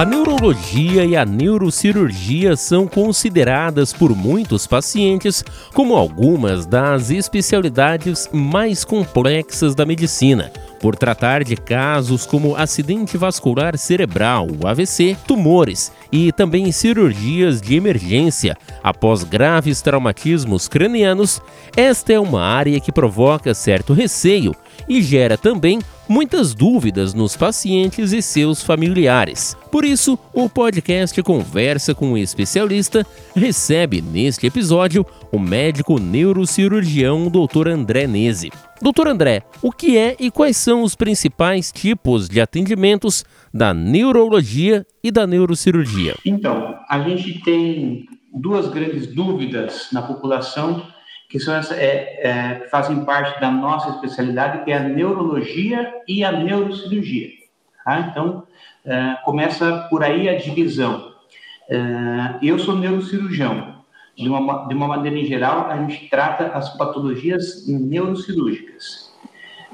A neurologia e a neurocirurgia são consideradas por muitos pacientes como algumas das especialidades mais complexas da medicina, por tratar de casos como acidente vascular cerebral, AVC, tumores e também cirurgias de emergência após graves traumatismos cranianos. Esta é uma área que provoca certo receio e gera também muitas dúvidas nos pacientes e seus familiares. Por isso, o podcast Conversa com um Especialista recebe neste episódio o médico neurocirurgião Dr. André Nese. Doutor André, o que é e quais são os principais tipos de atendimentos da neurologia e da neurocirurgia? Então, a gente tem duas grandes dúvidas na população que são essa, é, é, fazem parte da nossa especialidade, que é a neurologia e a neurocirurgia. Tá? Então, é, começa por aí a divisão. É, eu sou neurocirurgião. De uma, de uma maneira em geral, a gente trata as patologias neurocirúrgicas.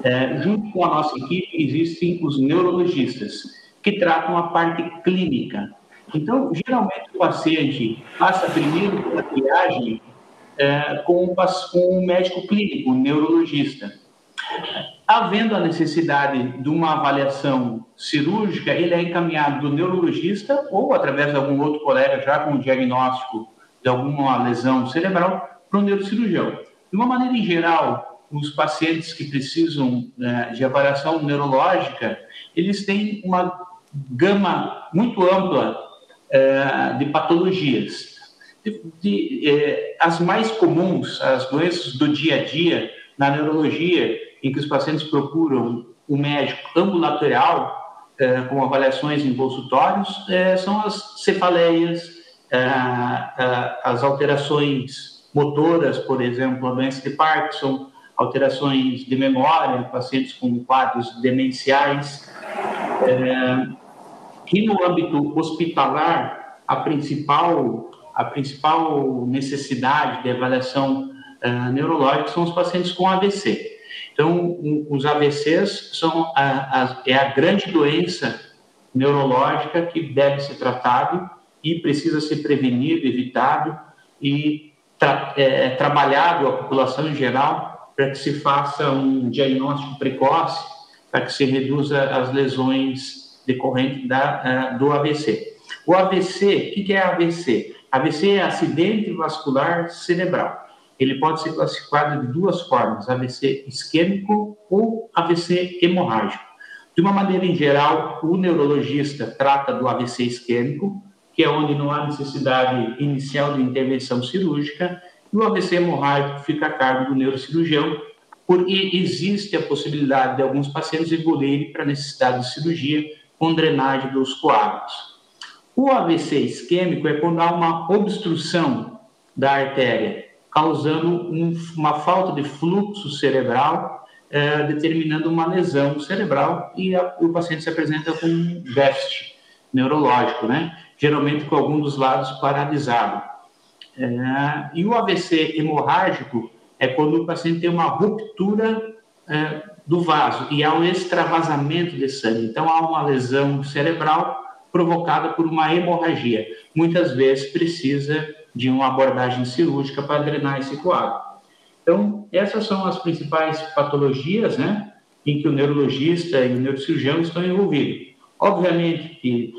É, junto com a nossa equipe, existem os neurologistas, que tratam a parte clínica. Então, geralmente, o paciente passa primeiro pela triagem é, com, com um médico clínico, um neurologista. Havendo a necessidade de uma avaliação cirúrgica, ele é encaminhado do neurologista ou através de algum outro colega já com o diagnóstico de alguma lesão cerebral para o neurocirurgião. De uma maneira em geral, os pacientes que precisam é, de avaliação neurológica, eles têm uma gama muito ampla é, de patologias de, de, eh, as mais comuns, as doenças do dia a dia na neurologia, em que os pacientes procuram o médico ambulatorial eh, com avaliações em consultórios, eh, são as cefaleias, as alterações motoras, por exemplo, a doença de Parkinson, alterações de memória, pacientes com quadros demenciais. e no âmbito hospitalar, a principal a principal necessidade de avaliação neurológica são os pacientes com AVC. Então, os AVCs são a, a, é a grande doença neurológica que deve ser tratado e precisa ser prevenido, evitado e tra, é, trabalhado a população em geral para que se faça um diagnóstico precoce, para que se reduza as lesões decorrentes da, uh, do AVC. O AVC, o que é AVC? AVC é acidente vascular cerebral. Ele pode ser classificado de duas formas: AVC isquêmico ou AVC hemorrágico. De uma maneira em geral, o neurologista trata do AVC isquêmico, que é onde não há necessidade inicial de intervenção cirúrgica, e o AVC hemorrágico fica a cargo do neurocirurgião, porque existe a possibilidade de alguns pacientes evoluírem para necessidade de cirurgia com drenagem dos coágulos. O AVC isquêmico é quando há uma obstrução da artéria, causando um, uma falta de fluxo cerebral, é, determinando uma lesão cerebral e a, o paciente se apresenta com um déficit neurológico, né? Geralmente com algum dos lados paralisado. É, e o AVC hemorrágico é quando o paciente tem uma ruptura é, do vaso e há um extravasamento de sangue. Então, há uma lesão cerebral provocada por uma hemorragia. Muitas vezes precisa de uma abordagem cirúrgica para drenar esse coágulo. Então, essas são as principais patologias, né, em que o neurologista e o neurocirurgião estão envolvidos. Obviamente que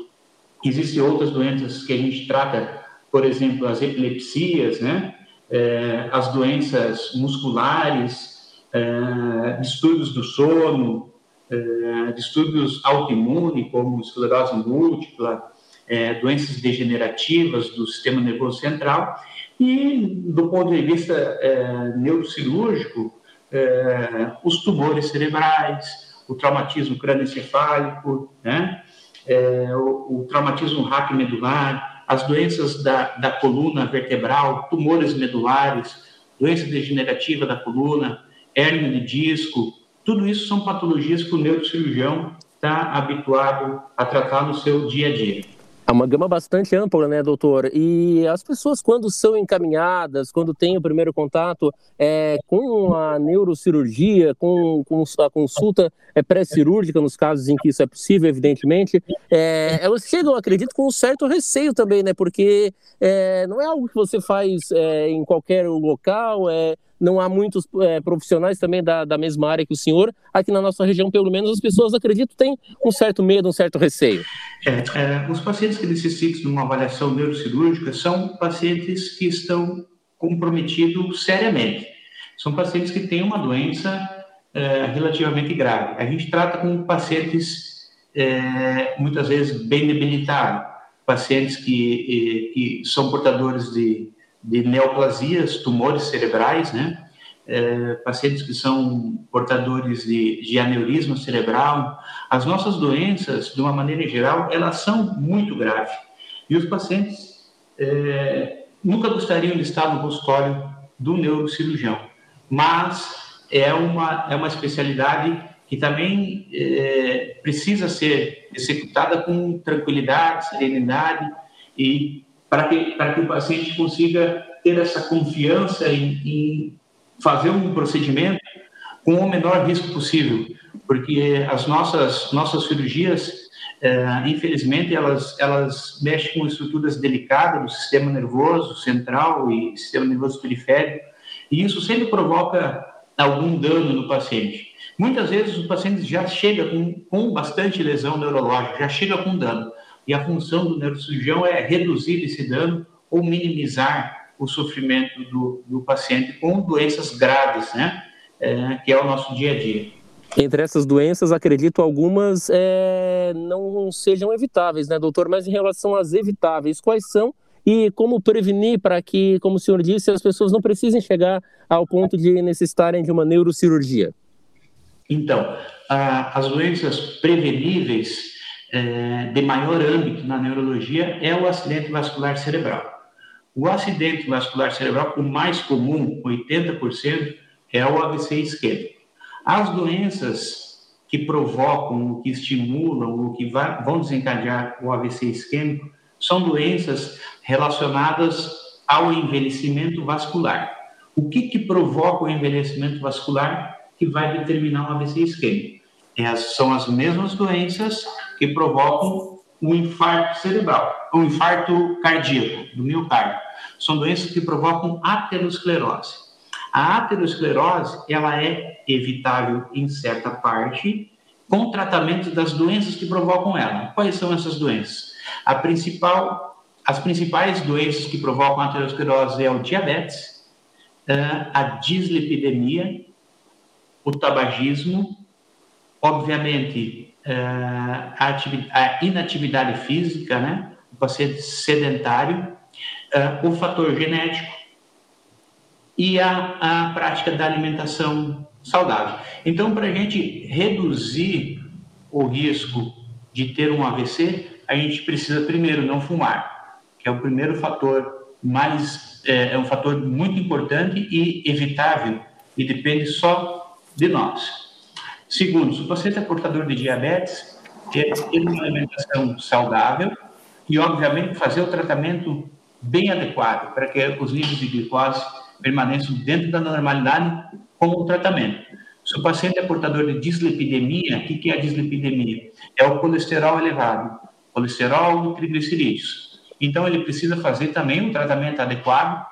existem outras doenças que a gente trata, por exemplo, as epilepsias, né, é, as doenças musculares, é, distúrbios do sono, é, distúrbios autoimunes, como esclerose múltipla, é, doenças degenerativas do sistema nervoso central, e do ponto de vista é, neurocirúrgico, é, os tumores cerebrais, o traumatismo crânioencefálico, né? É, o, o, traumatismo raquimedular, as doenças da, da coluna vertebral, tumores medulares, doença degenerativa da coluna, hérnia de disco, tudo isso são patologias que o neurocirurgião está habituado a tratar no seu dia a dia. É uma gama bastante ampla, né, doutor? E as pessoas, quando são encaminhadas, quando têm o primeiro contato é, com a neurocirurgia, com, com a consulta é, pré-cirúrgica, nos casos em que isso é possível, evidentemente, é, elas chegam, acredito, com um certo receio também, né? Porque é, não é algo que você faz é, em qualquer local, é, não há muitos é, profissionais também da, da mesma área que o senhor. Aqui na nossa região, pelo menos, as pessoas, acredito, têm um certo medo, um certo receio. É, é, os pacientes que necessitam de uma avaliação neurocirúrgica são pacientes que estão comprometidos seriamente. São pacientes que têm uma doença é, relativamente grave. A gente trata com pacientes é, muitas vezes bem debilitados, pacientes que, que são portadores de de neoplasias, tumores cerebrais, né? É, pacientes que são portadores de, de aneurisma cerebral. As nossas doenças, de uma maneira geral, elas são muito graves. E os pacientes é, nunca gostariam de estar no consultório do neurocirurgião, mas é uma, é uma especialidade que também é, precisa ser executada com tranquilidade, serenidade e para que, para que o paciente consiga ter essa confiança em, em fazer um procedimento com o menor risco possível, porque as nossas nossas cirurgias, é, infelizmente, elas elas mexem com estruturas delicadas do sistema nervoso central e sistema nervoso periférico, e isso sempre provoca algum dano no paciente. Muitas vezes o paciente já chega com, com bastante lesão neurológica, já chega com dano e a função do neurocirurgião é reduzir esse dano ou minimizar o sofrimento do, do paciente com doenças graves, né? É, que é o nosso dia a dia. Entre essas doenças, acredito algumas é, não sejam evitáveis, né, doutor? Mas em relação às evitáveis, quais são e como prevenir para que, como o senhor disse, as pessoas não precisem chegar ao ponto de necessitarem de uma neurocirurgia? Então, a, as doenças preveníveis é, de maior âmbito na neurologia é o acidente vascular cerebral. O acidente vascular cerebral, o mais comum, 80%, é o AVC isquêmico. As doenças que provocam, que estimulam, ou que vão desencadear o AVC isquêmico, são doenças relacionadas ao envelhecimento vascular. O que, que provoca o envelhecimento vascular que vai determinar o AVC isquêmico? É, são as mesmas doenças que provocam um infarto cerebral, um infarto cardíaco do miocárdio. São doenças que provocam aterosclerose. A aterosclerose, ela é evitável em certa parte com tratamento das doenças que provocam ela. Quais são essas doenças? A principal, as principais doenças que provocam aterosclerose é o diabetes, eh, a dislipidemia, o tabagismo, obviamente a, a, inatividade física, né? o paciente sedentário, é, o fator genético e a, a prática da alimentação saudável. Então, para a gente reduzir o risco de ter um AVC, a gente precisa primeiro não fumar, que é o primeiro fator mais é, é um fator muito importante e evitável e depende só de nós. Segundo, se o paciente é portador de diabetes, ter uma alimentação saudável e, obviamente, fazer o tratamento bem adequado para que os níveis de glicose permaneçam dentro da normalidade com o tratamento. Se o paciente é portador de dislipidemia, o que é a dislipidemia? É o colesterol elevado, colesterol e triglicerídeos. Então, ele precisa fazer também um tratamento adequado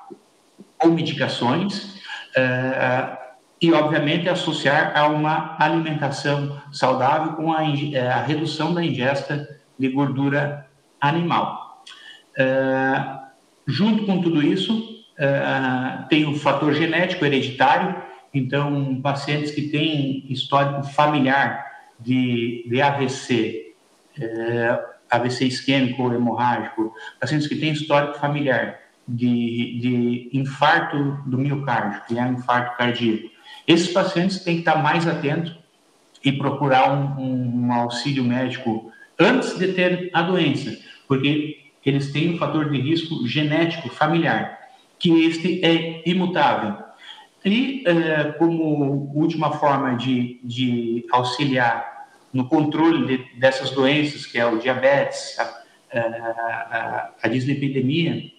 com medicações, uh, e, obviamente, associar a uma alimentação saudável com a, eh, a redução da ingesta de gordura animal. Uh, junto com tudo isso, uh, tem o fator genético hereditário, então, pacientes que têm histórico familiar de, de AVC, uh, AVC isquêmico ou hemorrágico, pacientes que têm histórico familiar de, de infarto do miocárdio, que é um infarto cardíaco, esses pacientes têm que estar mais atentos e procurar um, um, auxílio médico antes de ter a doença, porque eles têm um fator de risco genético familiar, que este é imutável. E, eh, como última forma de, de auxiliar no controle de, dessas doenças, que é o diabetes, a, a dislipidemia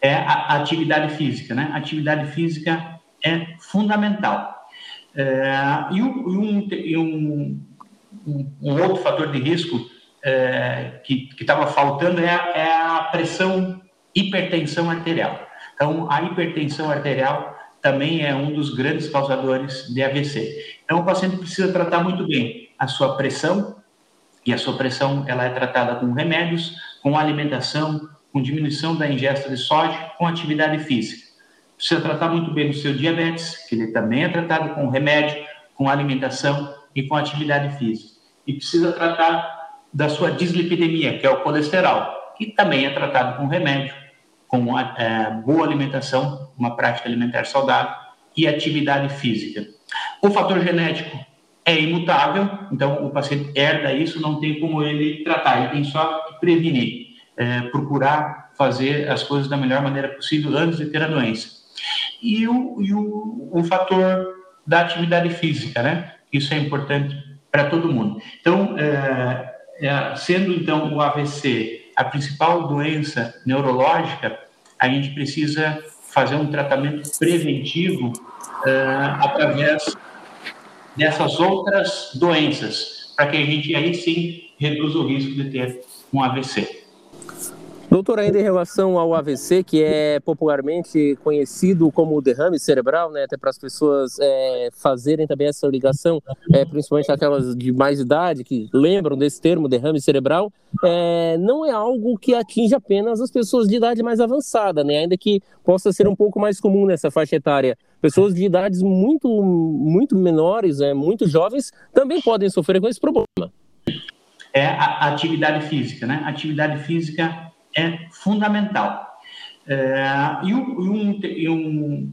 é a atividade física, né? A atividade física é fundamental. É, e, um, e um, um, um, outro fator de risco é, que estava faltando é a, é a pressão hipertensão arterial. Então, a hipertensão arterial também é um dos grandes causadores de AVC. Então, o paciente precisa tratar muito bem a sua pressão, e a sua pressão ela é tratada com remédios, com alimentação, com diminuição da ingesta de sódio, com atividade física. Precisa tratar muito bem o seu diabetes, que ele também é tratado com remédio, com alimentação e com atividade física. E precisa tratar da sua dislipidemia, que é o colesterol, que também é tratado com remédio, com é, boa alimentação, uma prática alimentar saudável e atividade física. O fator genético é imutável, então o paciente herda isso, não tem como ele tratar, ele tem só que prevenir é, procurar fazer as coisas da melhor maneira possível antes de ter a doença. E o, e o, o fator da atividade física, né? Isso é importante para todo mundo. Então, é, é, sendo então o AVC a principal doença neurológica, a gente precisa fazer um tratamento preventivo é, através dessas outras doenças, para que a gente aí sim reduza o risco de ter um AVC. Doutor, ainda em relação ao AVC, que é popularmente conhecido como derrame cerebral, né, até para as pessoas é, fazerem também essa ligação, é, principalmente aquelas de mais idade que lembram desse termo, derrame cerebral, é, não é algo que atinge apenas as pessoas de idade mais avançada, né, ainda que possa ser um pouco mais comum nessa faixa etária. Pessoas de idades muito, muito menores, é, muito jovens, também podem sofrer com esse problema. É a atividade física, né? Atividade física é fundamental. É, e, um, e um,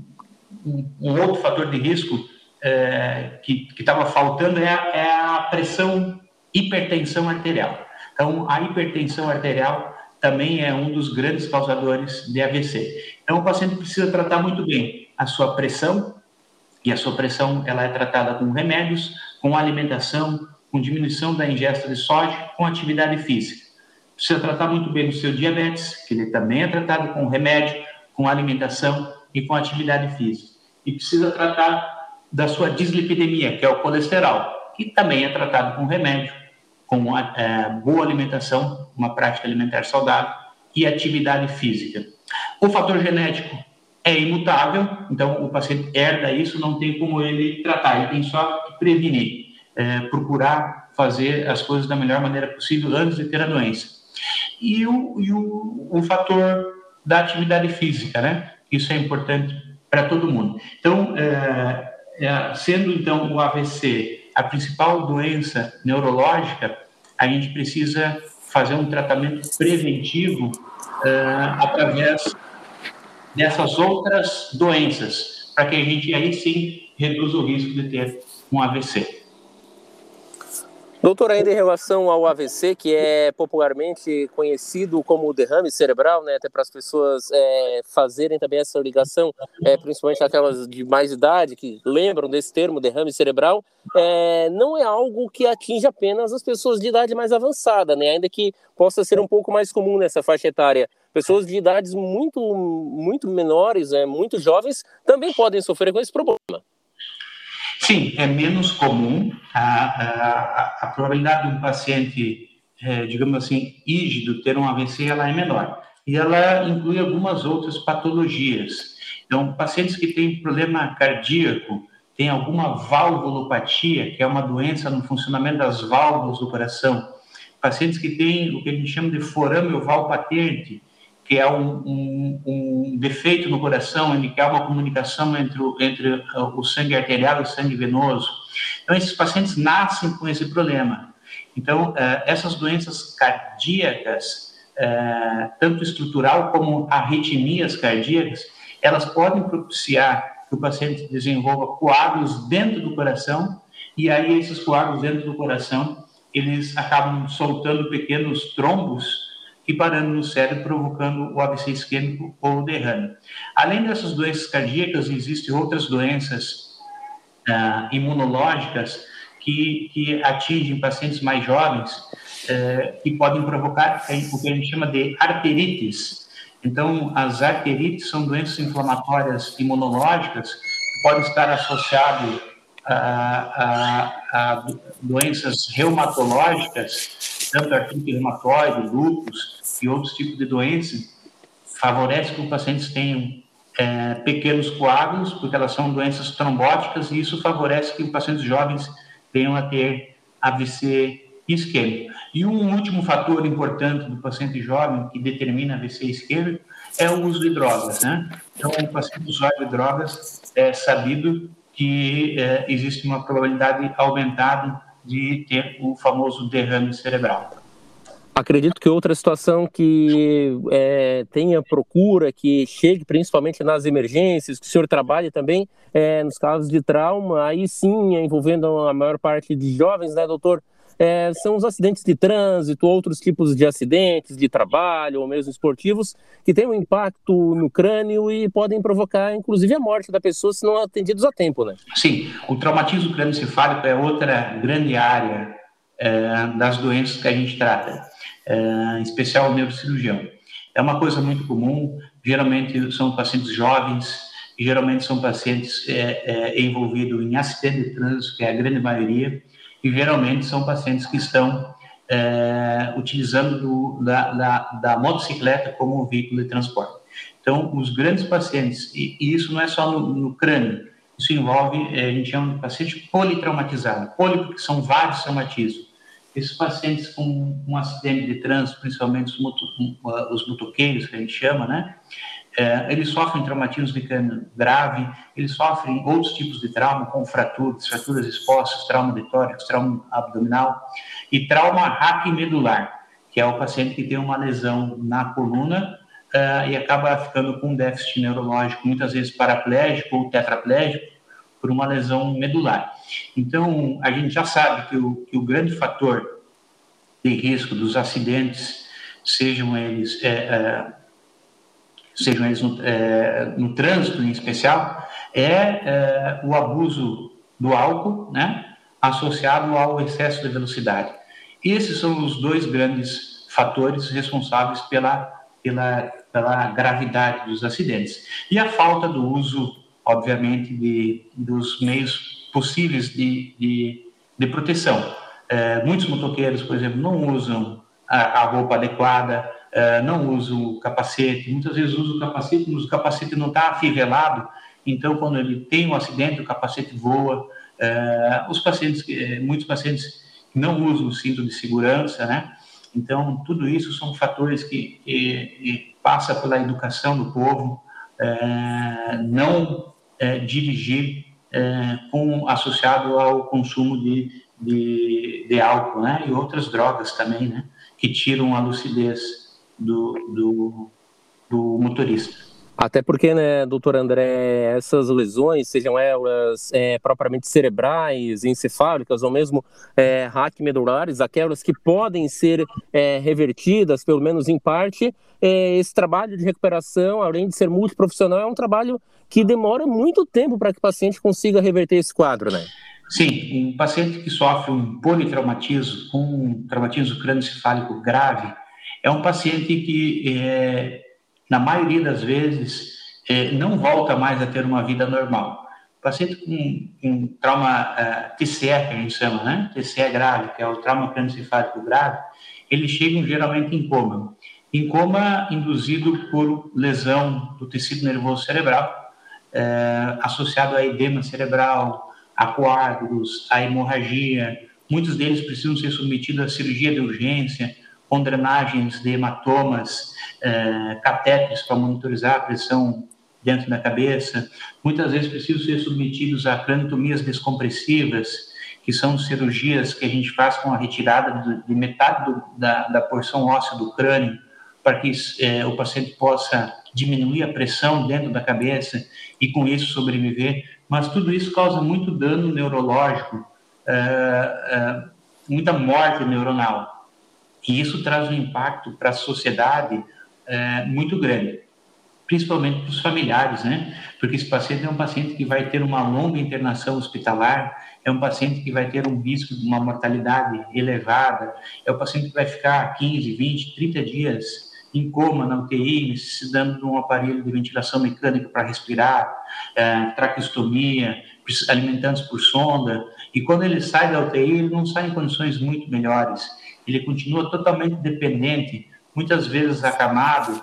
um, um, outro fator de risco é, que estava faltando é a, é a pressão hipertensão arterial. Então, a hipertensão arterial também é um dos grandes causadores de AVC. Então, o paciente precisa tratar muito bem a sua pressão, e a sua pressão ela é tratada com remédios, com alimentação, com diminuição da ingesta de sódio, com atividade física. Precisa tratar muito bem o seu diabetes, que ele também é tratado com remédio, com alimentação e com atividade física. E precisa tratar da sua dislipidemia, que é o colesterol, que também é tratado com remédio, com é, boa alimentação, uma prática alimentar saudável e atividade física. O fator genético é imutável, então o paciente herda isso, não tem como ele tratar, ele tem só que prevenir, é, procurar fazer as coisas da melhor maneira possível antes de ter a doença e o, e o, o fator da atividade física, né? Isso é importante para todo mundo. Então, é, é, sendo então o AVC a principal doença neurológica, a gente precisa fazer um tratamento preventivo é, através dessas outras doenças, para que a gente aí sim reduza o risco de ter um AVC. Doutor, ainda em relação ao AVC, que é popularmente conhecido como derrame cerebral, né, até para as pessoas é, fazerem também essa ligação, é, principalmente aquelas de mais idade que lembram desse termo, derrame cerebral, é, não é algo que atinge apenas as pessoas de idade mais avançada, né, ainda que possa ser um pouco mais comum nessa faixa etária. Pessoas de idades muito, muito menores, é, muito jovens, também podem sofrer com esse problema. Sim, é menos comum. A, a, a probabilidade de um paciente, é, digamos assim, ígido ter um AVC ela é menor. E ela inclui algumas outras patologias. Então, pacientes que têm problema cardíaco, têm alguma valvulopatia, que é uma doença no funcionamento das válvulas do coração. Pacientes que têm o que a gente chama de forame oval patente, que é um, um, um, defeito no coração, ele quer uma comunicação entre, o, entre o sangue arterial e o sangue venoso. Então, esses pacientes nascem com esse problema. Então, eh, essas doenças cardíacas, eh, tanto estrutural como arritmias cardíacas, elas podem propiciar que o paciente desenvolva coágulos dentro do coração, e aí esses coágulos dentro do coração, eles acabam soltando pequenos trombos e parando no cérebro, provocando o AVC isquêmico ou o derrame. Além dessas doenças cardíacas, existem outras doenças ah, imunológicas que, que atingem pacientes mais jovens, é, que podem provocar o que a gente chama de arterites. Então, as arterites são doenças inflamatórias imunológicas que podem estar associadas a, a, a doenças reumatológicas, tanto artrite reumatoide, lúpus e outros tipos de doenças, favorece que os pacientes tenham é, pequenos coágulos, porque elas são doenças trombóticas, e isso favorece que os pacientes jovens venham a ter AVC isquêmico. E um último fator importante do paciente jovem que determina AVC isquêmico é o uso de drogas. Né? Então, o paciente usuário de drogas é sabido que é, existe uma probabilidade aumentada de ter o famoso derrame cerebral. Acredito que outra situação que é, tenha procura, que chegue principalmente nas emergências, que o senhor trabalhe também é, nos casos de trauma, aí sim envolvendo a maior parte de jovens, né, doutor? É, são os acidentes de trânsito, outros tipos de acidentes de trabalho ou mesmo esportivos que têm um impacto no crânio e podem provocar, inclusive, a morte da pessoa se não atendidos a tempo, né? Sim, o traumatismo crânioencefálico é outra grande área é, das doenças que a gente trata é, em especial o neurocirurgião. É uma coisa muito comum, geralmente são pacientes jovens, geralmente são pacientes é, é, envolvidos em acidente de trânsito, que é a grande maioria, e geralmente são pacientes que estão é, utilizando do, da, da, da, motocicleta como veículo de transporte. Então, os grandes pacientes, e, e isso não é só no, no crânio, isso envolve, é, a gente chama de paciente politraumatizado, poli porque são vários traumatismos esses pacientes com um acidente de trânsito, principalmente os, moto, os motoqueiros, que a gente chama, né? É, eles sofrem traumatismo mecânico grave, eles sofrem outros tipos de trauma, como fraturas, fraturas expostas, trauma de tórax, trauma abdominal e trauma raquimedular, que é o paciente que tem uma lesão na coluna uh, e acaba ficando com um déficit neurológico, muitas vezes paraplégico ou tetraplégico, por uma lesão medular. Então, a gente já sabe que o, que o grande fator de risco dos acidentes, sejam eles, é, é, sejam eles no, é, no, trânsito em especial, é, é, o abuso do álcool, né, associado ao excesso de velocidade. Esses são os dois grandes fatores responsáveis pela, pela, pela gravidade dos acidentes. E a falta do uso obviamente, de, dos meios possíveis de, de, de proteção. É, muitos motoqueiros, por exemplo, não usam a, a roupa adequada, é, não usam o capacete, muitas vezes usam o capacete, mas o capacete não está afivelado, então quando ele tem um acidente, o capacete voa. É, os pacientes, é, muitos pacientes não usam o cinto de segurança, né? Então, tudo isso são fatores que, que, que passa pela educação do povo, não dirigir com, associado ao consumo de, de, de, álcool, né? E outras drogas também, né? Que tiram a lucidez do, do, do motorista. Até porque, né, doutor André, essas lesões, sejam elas é, propriamente cerebrais, encefálicas ou mesmo é, medulares, aquelas que podem ser é, revertidas, pelo menos em parte, é, esse trabalho de recuperação, além de ser multiprofissional, é um trabalho que demora muito tempo para que o paciente consiga reverter esse quadro, né? Sim, um paciente que sofre um politraumatismo, um traumatismo crânioencefálico grave, é um paciente que, é, na maioria das vezes, é, não volta mais a ter uma vida normal. Paciente com, com trauma uh, TCE, que a gente chama, né? TCE grave, que é o trauma crânioencefálico grave, eles chegam geralmente em coma. Em coma induzido por lesão do tecido nervoso cerebral, é, associado a edema cerebral, a coágulos, a hemorragia. Muitos deles precisam ser submetidos à cirurgia de urgência, com drenagens de hematomas, é, catéteres para monitorizar a pressão dentro da cabeça. Muitas vezes precisam ser submetidos a craniotomias descompressivas, que são cirurgias que a gente faz com a retirada de, metade do, da, da porção óssea do crânio, para que é, o paciente possa diminuir a pressão dentro da cabeça e com isso sobreviver, mas tudo isso causa muito dano neurológico, é, é, muita morte neuronal. E isso traz um impacto para a sociedade é, muito grande. principalmente para os familiares, né? Porque esse paciente é um paciente que vai ter uma longa internação hospitalar, é um paciente que vai ter um risco de uma mortalidade elevada, é um paciente que vai ficar 15, 20, 30 dias em coma na UTI, necessitando de um aparelho de ventilação mecânica para respirar, é, traqueostomia, alimentando-se por sonda, e quando ele sai da UTI, ele não sai em condições muito melhores, ele continua totalmente dependente, muitas vezes acamado,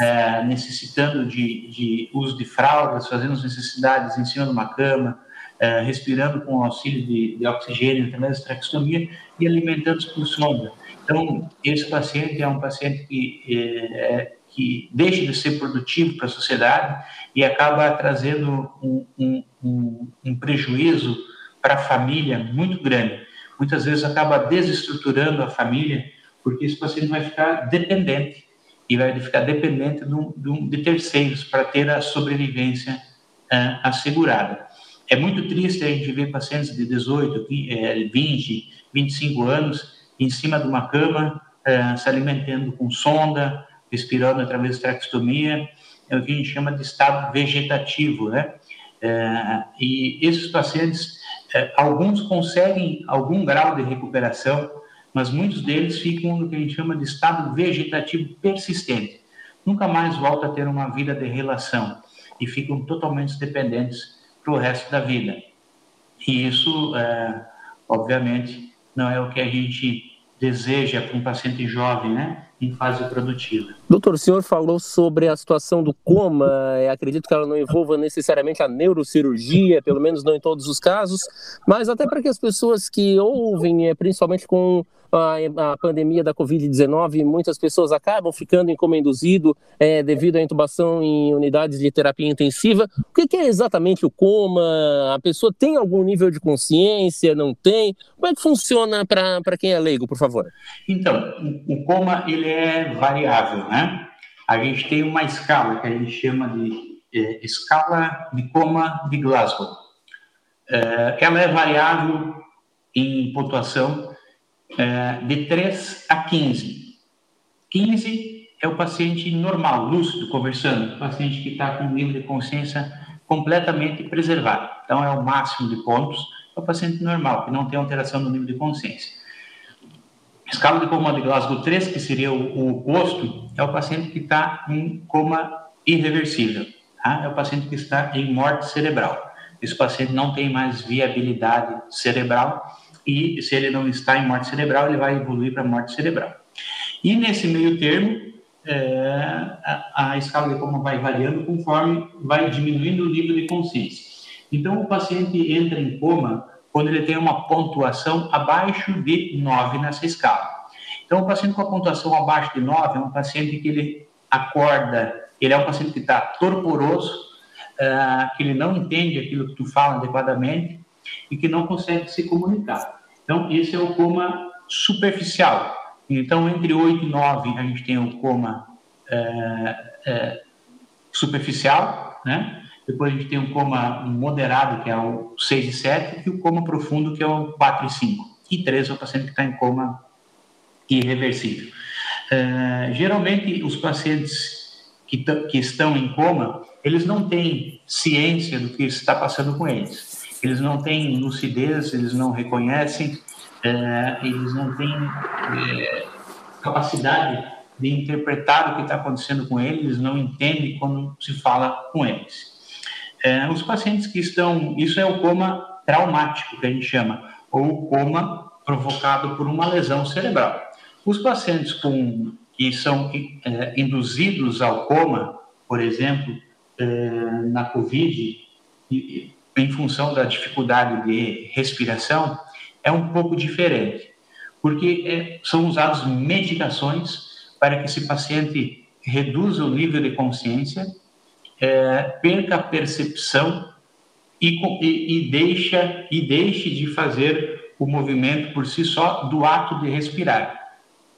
é, necessitando de, de, uso de fraldas, fazendo as necessidades em cima de uma cama, é, respirando com auxílio de, de oxigênio através da traqueostomia e alimentando-se por sonda. Então, esse paciente é um paciente que, é, é que deixa de ser produtivo para a sociedade e acaba trazendo um, um, um, um prejuízo para a família muito grande. Muitas vezes acaba desestruturando a família, porque esse paciente vai ficar dependente e vai ficar dependente de, terceiros para ter a sobrevivência uh, assegurada. É muito triste a gente ver pacientes de 18, 20, 25 anos em cima de uma cama, uh, se alimentando com sonda, respirando através de traqueostomia, é o que a gente chama de estado vegetativo, né? Uh, e esses pacientes, alguns conseguem algum grau de recuperação, mas muitos deles ficam no que a gente chama de estado vegetativo persistente. Nunca mais voltam a ter uma vida de relação e ficam totalmente dependentes para o resto da vida. E isso, é, obviamente, não é o que a gente deseja para um paciente jovem, né? Em fase produtiva. Doutor, o senhor falou sobre a situação do coma, é, acredito que ela não envolva necessariamente a neurocirurgia, pelo menos não em todos os casos, mas até para que as pessoas que ouvem, é, principalmente com a, pandemia da Covid-19, muitas pessoas acabam ficando em coma induzido é, devido à intubação em unidades de terapia intensiva. O que é exatamente o coma? A pessoa tem algum nível de consciência? Não tem? Como é que funciona para quem é leigo, por favor? Então, o coma ele é variável, né? A gente tem uma escala que a gente chama de é, escala de coma de Glasgow. É, ela é variável em pontuação é, de 3 a 15. 15 é o paciente normal, lúcido, conversando, o paciente que está com um nível de consciência completamente preservado. Então, é o máximo de pontos, é o paciente normal, que não tem alteração no nível de consciência. Escala de coma de Glasgow 3, que seria o, oposto, é o paciente que está em coma irreversível. Tá? É o paciente que está em morte cerebral. Esse paciente não tem mais viabilidade cerebral e, se ele não está em morte cerebral, ele vai evoluir para morte cerebral. E nesse meio termo, é, a, a, escala de coma vai variando conforme vai diminuindo o nível de consciência. Então, o paciente entra em coma quando ele tem uma pontuação abaixo de 9 nessa escala. Então, o paciente com a pontuação abaixo de 9 é um paciente que ele acorda, ele é um paciente que está torporoso, uh, que ele não entende aquilo que tu fala adequadamente e que não consegue se comunicar. Então, esse é o coma superficial. Então, entre 8 e 9, a gente tem o coma uh, uh, superficial, né? Depois a gente tem um coma moderado, que é o 6 e 7, e o coma profundo, que é o 4 e 5. E 3 é o paciente que está em coma irreversível. Uh, geralmente, os pacientes que, que estão em coma, eles não têm ciência do que está passando com eles. Eles não têm lucidez, eles não reconhecem, uh, eles não têm uh, capacidade de interpretar o que está acontecendo com eles, eles não entendem quando se fala com eles. É, os pacientes que estão, isso é o coma traumático que a gente chama, ou coma provocado por uma lesão cerebral. Os pacientes com, que são é, induzidos ao coma, por exemplo, é, na COVID, em função da dificuldade de respiração, é um pouco diferente, porque é, são usadas medicações para que esse paciente reduza o nível de consciência é, perca a percepção e, e, e, deixa, e deixe de fazer o movimento por si só do ato de respirar,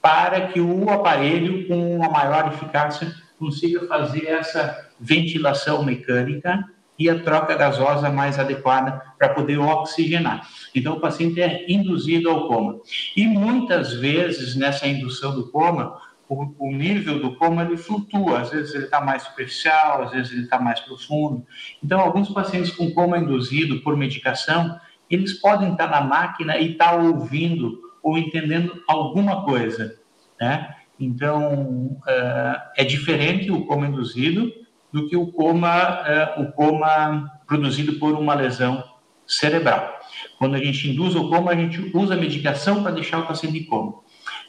para que o aparelho, com uma maior eficácia, consiga fazer essa ventilação mecânica e a troca gasosa mais adequada para poder oxigenar. Então, o paciente é induzido ao coma. E muitas vezes, nessa indução do coma, o, o, nível do coma ele flutua, às vezes ele está mais superficial, às vezes ele está mais profundo. Então, alguns pacientes com coma induzido por medicação, eles podem estar tá na máquina e estar tá ouvindo ou entendendo alguma coisa, né? Então, uh, é diferente o coma induzido do que o coma, uh, o coma produzido por uma lesão cerebral. Quando a gente induz o coma, a gente usa a medicação para deixar o paciente em coma.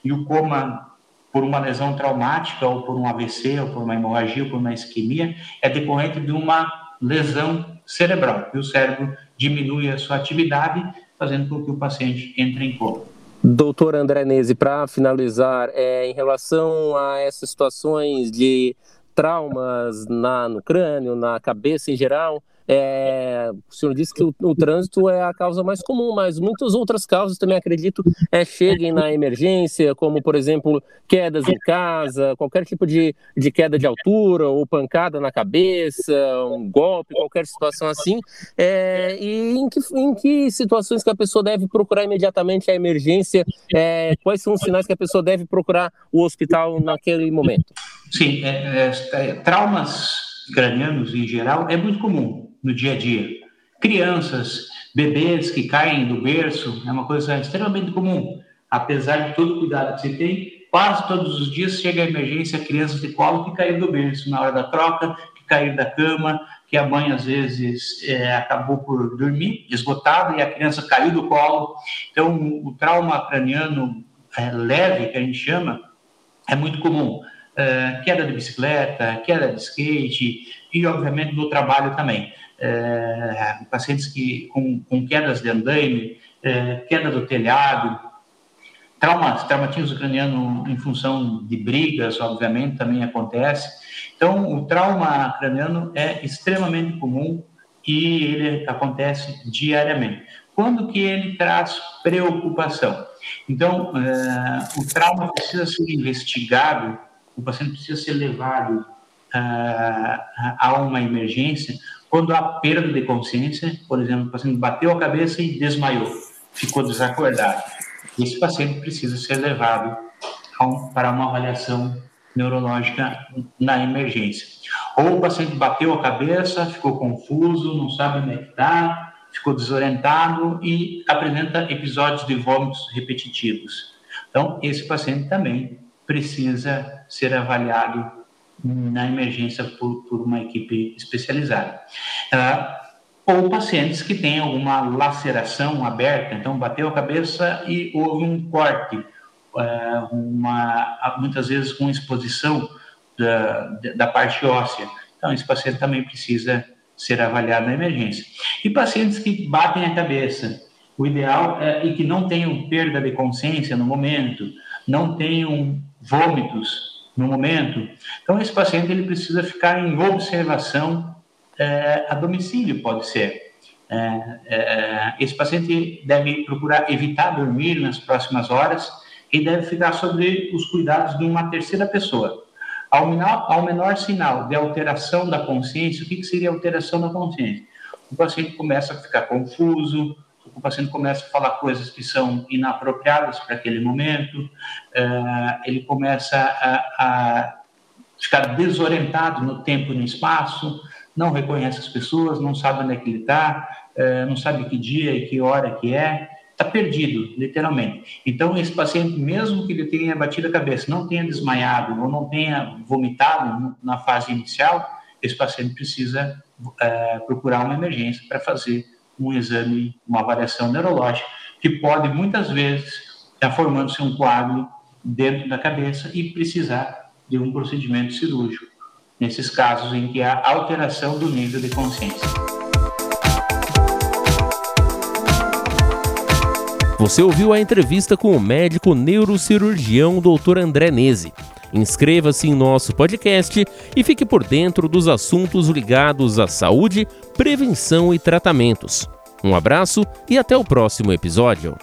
E o coma por uma lesão traumática, ou por um AVC, ou por uma hemorragia, ou por uma isquemia, é decorrente de uma lesão cerebral. E o cérebro diminui a sua atividade, fazendo com que o paciente entre em coma. Doutor André Nese, para finalizar, é, em relação a essas situações de traumas na, no crânio, na cabeça em geral, é, o senhor disse que o, o, trânsito é a causa mais comum, mas muitas outras causas também acredito é, cheguem na emergência, como por exemplo quedas em casa, qualquer tipo de, de queda de altura ou pancada na cabeça, um golpe, qualquer situação assim. É, e em que, em que situações que a pessoa deve procurar imediatamente a emergência? É, quais são os sinais que a pessoa deve procurar o hospital naquele momento? Sim, é, é, traumas cranianos em geral é muito comum no dia a dia. Crianças, bebês que caem do berço, é uma coisa extremamente comum. Apesar de todo o cuidado que você tem, quase todos os dias chega a emergência crianças de colo que caíram do berço na hora da troca, que caíram da cama, que a mãe às vezes é, acabou por dormir esgotada e a criança caiu do colo. Então, o trauma craniano é, leve, que a gente chama, é muito comum. É, queda de bicicleta, queda de skate e, obviamente, no trabalho também é, pacientes que, com, com, quedas de andaime, é, queda do telhado, traumas, traumatismo craniano em função de brigas, obviamente, também acontece. Então, o trauma craniano é extremamente comum e ele acontece diariamente. Quando que ele traz preocupação? Então, é, o trauma precisa ser investigado, o paciente precisa ser levado uh, a uma emergência quando há perda de consciência, por exemplo, o paciente bateu a cabeça e desmaiou, ficou desacordado. Esse paciente precisa ser levado para uma avaliação neurológica na emergência. Ou o paciente bateu a cabeça, ficou confuso, não sabe onde é está, ficou desorientado e apresenta episódios de vômitos repetitivos. Então, esse paciente também precisa ser avaliado na emergência por, por uma equipe especializada. Uh, ou pacientes que têm alguma laceração aberta, então bateu a cabeça e houve um corte, uh, uma, muitas vezes com exposição da, da parte óssea. Então, esse paciente também precisa ser avaliado na emergência. E pacientes que batem a cabeça, o ideal é e que não tenham perda de consciência no momento, não tenham vômitos no momento. Então, esse paciente ele precisa ficar em observação é, a domicílio, pode ser. É, é, esse paciente deve procurar evitar dormir nas próximas horas e deve ficar sobre os cuidados de uma terceira pessoa. Ao menor, ao menor sinal de alteração da consciência, o que, que seria alteração da consciência? O paciente começa a ficar confuso, o paciente começa a falar coisas que são inapropriadas para aquele momento, uh, ele começa a, a, ficar desorientado no tempo e no espaço, não reconhece as pessoas, não sabe onde é que ele está, uh, não sabe que dia e que hora que é, está perdido, literalmente. Então, esse paciente, mesmo que ele tenha batido a cabeça, não tenha desmaiado ou não tenha vomitado na fase inicial, esse paciente precisa uh, procurar uma emergência para fazer um exame, uma avaliação neurológica, que pode muitas vezes estar formando-se um quadro dentro da cabeça e precisar de um procedimento cirúrgico, nesses casos em que há alteração do nível de consciência. Você ouviu a entrevista com o médico neurocirurgião Dr. André Nese. Inscreva-se em nosso podcast e fique por dentro dos assuntos ligados à saúde, prevenção e tratamentos. Um abraço e até o próximo episódio.